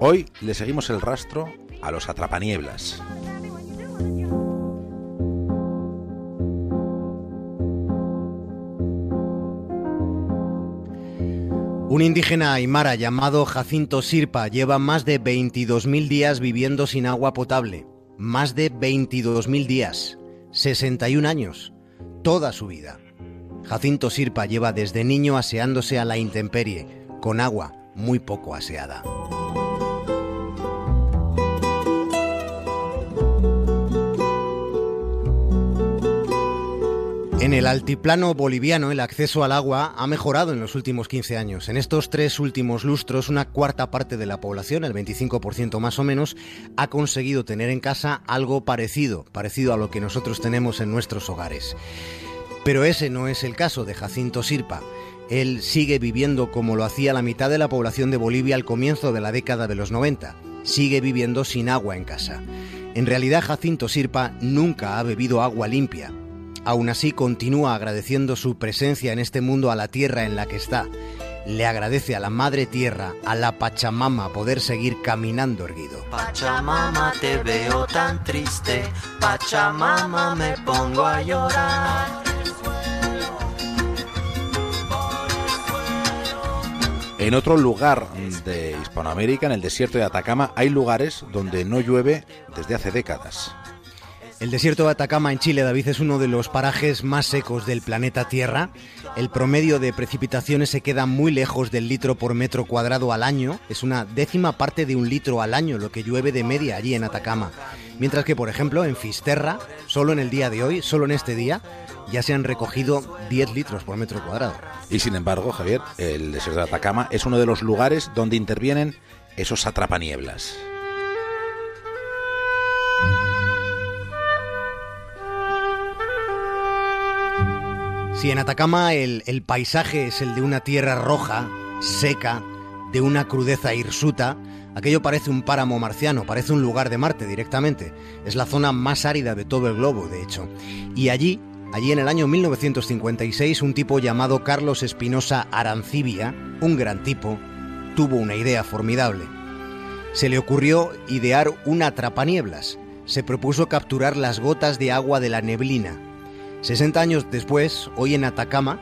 Hoy le seguimos el rastro a los atrapanieblas. Un indígena aymara llamado Jacinto Sirpa lleva más de 22.000 días viviendo sin agua potable. Más de 22.000 días. 61 años. Toda su vida. Jacinto Sirpa lleva desde niño aseándose a la intemperie, con agua muy poco aseada. En el altiplano boliviano el acceso al agua ha mejorado en los últimos 15 años. En estos tres últimos lustros, una cuarta parte de la población, el 25% más o menos, ha conseguido tener en casa algo parecido, parecido a lo que nosotros tenemos en nuestros hogares. Pero ese no es el caso de Jacinto Sirpa. Él sigue viviendo como lo hacía la mitad de la población de Bolivia al comienzo de la década de los 90. Sigue viviendo sin agua en casa. En realidad Jacinto Sirpa nunca ha bebido agua limpia. Aún así continúa agradeciendo su presencia en este mundo a la tierra en la que está. Le agradece a la Madre Tierra, a la Pachamama, poder seguir caminando erguido. Pachamama, te veo tan triste. Pachamama, me pongo a llorar. En otro lugar de Hispanoamérica, en el desierto de Atacama, hay lugares donde no llueve desde hace décadas. El desierto de Atacama en Chile, David, es uno de los parajes más secos del planeta Tierra. El promedio de precipitaciones se queda muy lejos del litro por metro cuadrado al año. Es una décima parte de un litro al año lo que llueve de media allí en Atacama. Mientras que, por ejemplo, en Fisterra, solo en el día de hoy, solo en este día, ya se han recogido 10 litros por metro cuadrado. Y sin embargo, Javier, el desierto de Atacama es uno de los lugares donde intervienen esos atrapanieblas. Si en Atacama el, el, paisaje es el de una tierra roja, seca, de una crudeza hirsuta, aquello parece un páramo marciano, parece un lugar de Marte directamente. Es la zona más árida de todo el globo, de hecho. Y allí, allí en el año 1956, un tipo llamado Carlos Espinosa Arancibia, un gran tipo, tuvo una idea formidable. Se le ocurrió idear un atrapanieblas. Se propuso capturar las gotas de agua de la neblina, 60 años después, hoy en Atacama,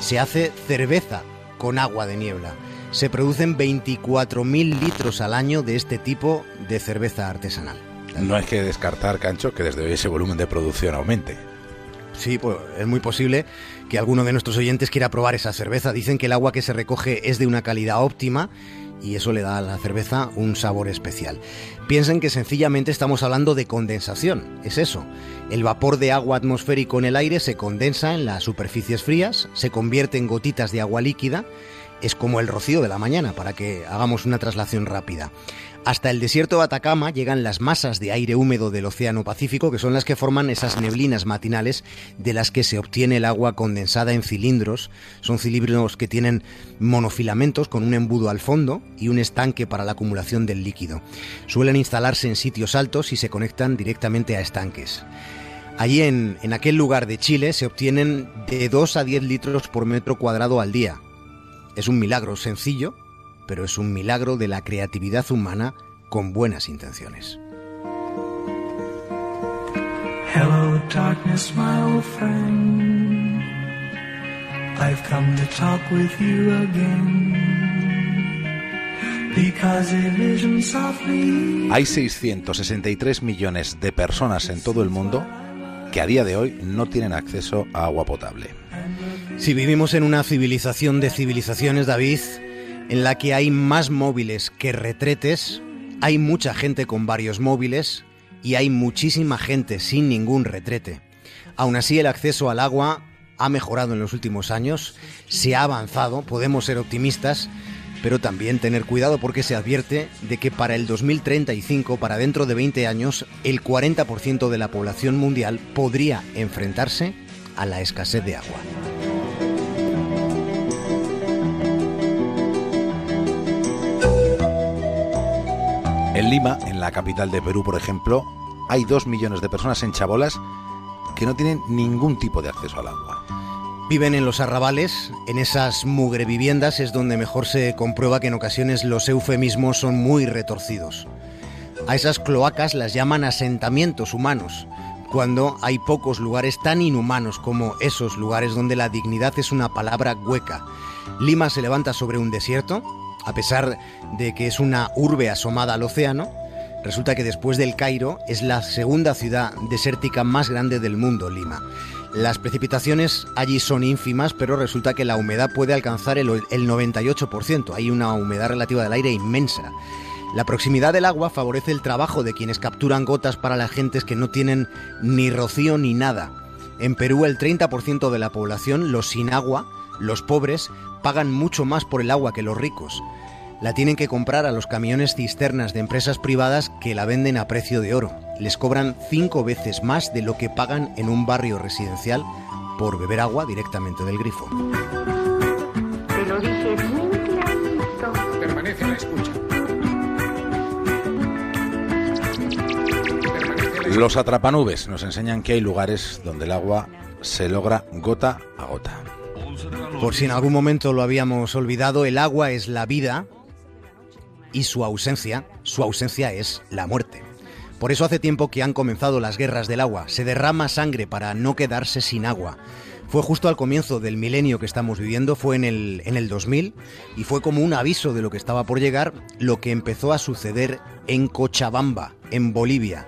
se hace cerveza con agua de niebla. Se producen 24.000 litros al año de este tipo de cerveza artesanal. No hay que descartar, Cancho, que desde hoy ese volumen de producción aumente. Sí, pues es muy posible que alguno de nuestros oyentes quiera probar esa cerveza. Dicen que el agua que se recoge es de una calidad óptima y eso le da a la cerveza un sabor especial. Piensen que sencillamente estamos hablando de condensación, es eso. El vapor de agua atmosférico en el aire se condensa en las superficies frías, se convierte en gotitas de agua líquida, es como el rocío de la mañana, para que hagamos una traslación rápida. Hasta el desierto de Atacama llegan las masas de aire húmedo del Océano Pacífico, que son las que forman esas neblinas matinales de las que se obtiene el agua condensada en cilindros. Son cilindros que tienen monofilamentos con un embudo al fondo y un estanque para la acumulación del líquido. Suelen instalarse en sitios altos y se conectan directamente a estanques. Allí en, en aquel lugar de Chile se obtienen de 2 a 10 litros por metro cuadrado al día. Es un milagro sencillo, pero es un milagro de la creatividad humana con buenas intenciones. Hello, darkness, my old friend. I've come to talk with you again. Because a vision softly. Hay 663 millones de personas en todo el mundo que a día de hoy no tienen acceso a agua potable. Si vivimos en una civilización de civilizaciones, David, en la que hay más móviles que retretes, hay mucha gente con varios móviles y hay muchísima gente sin ningún retrete. Aún así, el acceso al agua ha mejorado en los últimos años, se ha avanzado, podemos ser optimistas, pero también tener cuidado porque se advierte de que para el 2035, para dentro de 20 años, el 40% de la población mundial podría enfrentarse a la escasez de agua. En Lima, en la capital de Perú, por ejemplo, hay dos millones de personas en chabolas que no tienen ningún tipo de acceso al agua. Viven en los arrabales, en esas mugre viviendas es donde mejor se comprueba que en ocasiones los eufemismos son muy retorcidos. A esas cloacas las llaman asentamientos humanos, cuando hay pocos lugares tan inhumanos como esos lugares donde la dignidad es una palabra hueca. Lima se levanta sobre un desierto, a pesar de que es una urbe asomada al océano, resulta que después del Cairo es la segunda ciudad desértica más grande del mundo, Lima. Las precipitaciones allí son ínfimas, pero resulta que la humedad puede alcanzar el, el 98%. Hay una humedad relativa del aire inmensa. La proximidad del agua favorece el trabajo de quienes capturan gotas para las gentes que no tienen ni rocío ni nada. En Perú el 30% de la población, los sin agua, los pobres, pagan mucho más por el agua que los ricos. La tienen que comprar a los camiones cisternas de empresas privadas que la venden a precio de oro. Les cobran cinco veces más de lo que pagan en un barrio residencial por beber agua directamente del grifo. Te lo dije muy clarito. Permanece a la escucha. Los atrapanubes nos enseñan que hay lugares donde el agua se logra gota a gota. Por si en algún momento lo habíamos olvidado, el agua es la vida y su ausencia, su ausencia es la muerte. Por eso hace tiempo que han comenzado las guerras del agua. Se derrama sangre para no quedarse sin agua. Fue justo al comienzo del milenio que estamos viviendo, fue en el, en el 2000, y fue como un aviso de lo que estaba por llegar lo que empezó a suceder en Cochabamba, en Bolivia.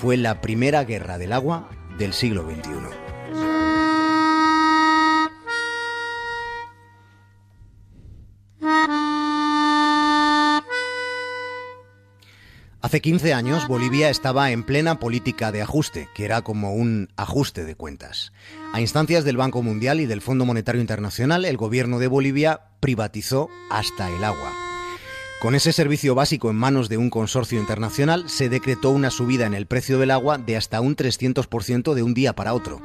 Fue la primera guerra del agua del siglo XXI. Hace 15 años Bolivia estaba en plena política de ajuste, que era como un ajuste de cuentas. A instancias del Banco Mundial y del Fondo Monetario Internacional, el gobierno de Bolivia privatizó hasta el agua. Con ese servicio básico en manos de un consorcio internacional, se decretó una subida en el precio del agua de hasta un 300% de un día para otro.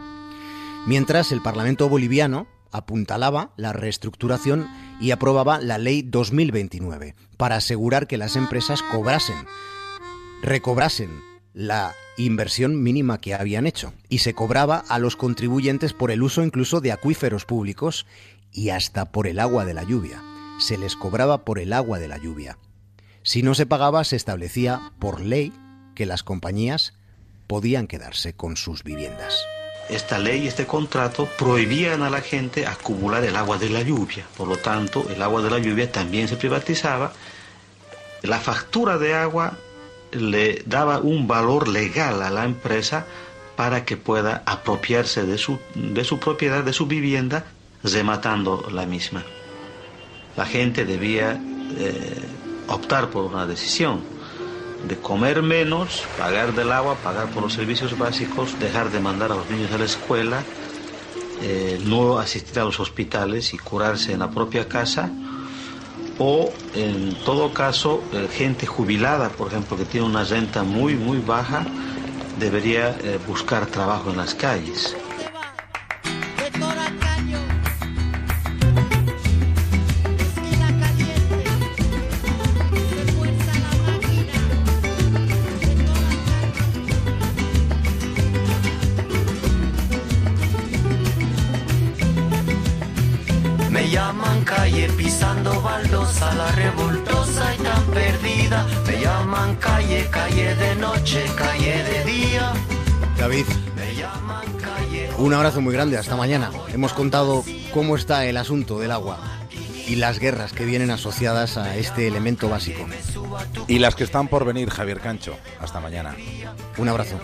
Mientras el Parlamento boliviano apuntalaba la reestructuración y aprobaba la Ley 2029 para asegurar que las empresas cobrasen recobrasen la inversión mínima que habían hecho y se cobraba a los contribuyentes por el uso incluso de acuíferos públicos y hasta por el agua de la lluvia. Se les cobraba por el agua de la lluvia. Si no se pagaba, se establecía por ley que las compañías podían quedarse con sus viviendas. Esta ley, este contrato prohibían a la gente acumular el agua de la lluvia. Por lo tanto, el agua de la lluvia también se privatizaba. La factura de agua le daba un valor legal a la empresa para que pueda apropiarse de su, de su propiedad, de su vivienda, rematando la misma. La gente debía eh, optar por una decisión de comer menos, pagar del agua, pagar por los servicios básicos, dejar de mandar a los niños a la escuela, eh, no asistir a los hospitales y curarse en la propia casa o en todo caso eh, gente jubilada, por ejemplo, que tiene una renta muy, muy baja, debería eh, buscar trabajo en las calles. Calle pisando baldosa, la revoltosa y tan perdida. Me llaman calle, calle de noche, calle de día. David, Me llaman calle. un abrazo muy grande, hasta mañana. Hemos contado cómo está el asunto del agua y las guerras que vienen asociadas a este elemento básico. Y las que están por venir, Javier Cancho. Hasta mañana. Un abrazo.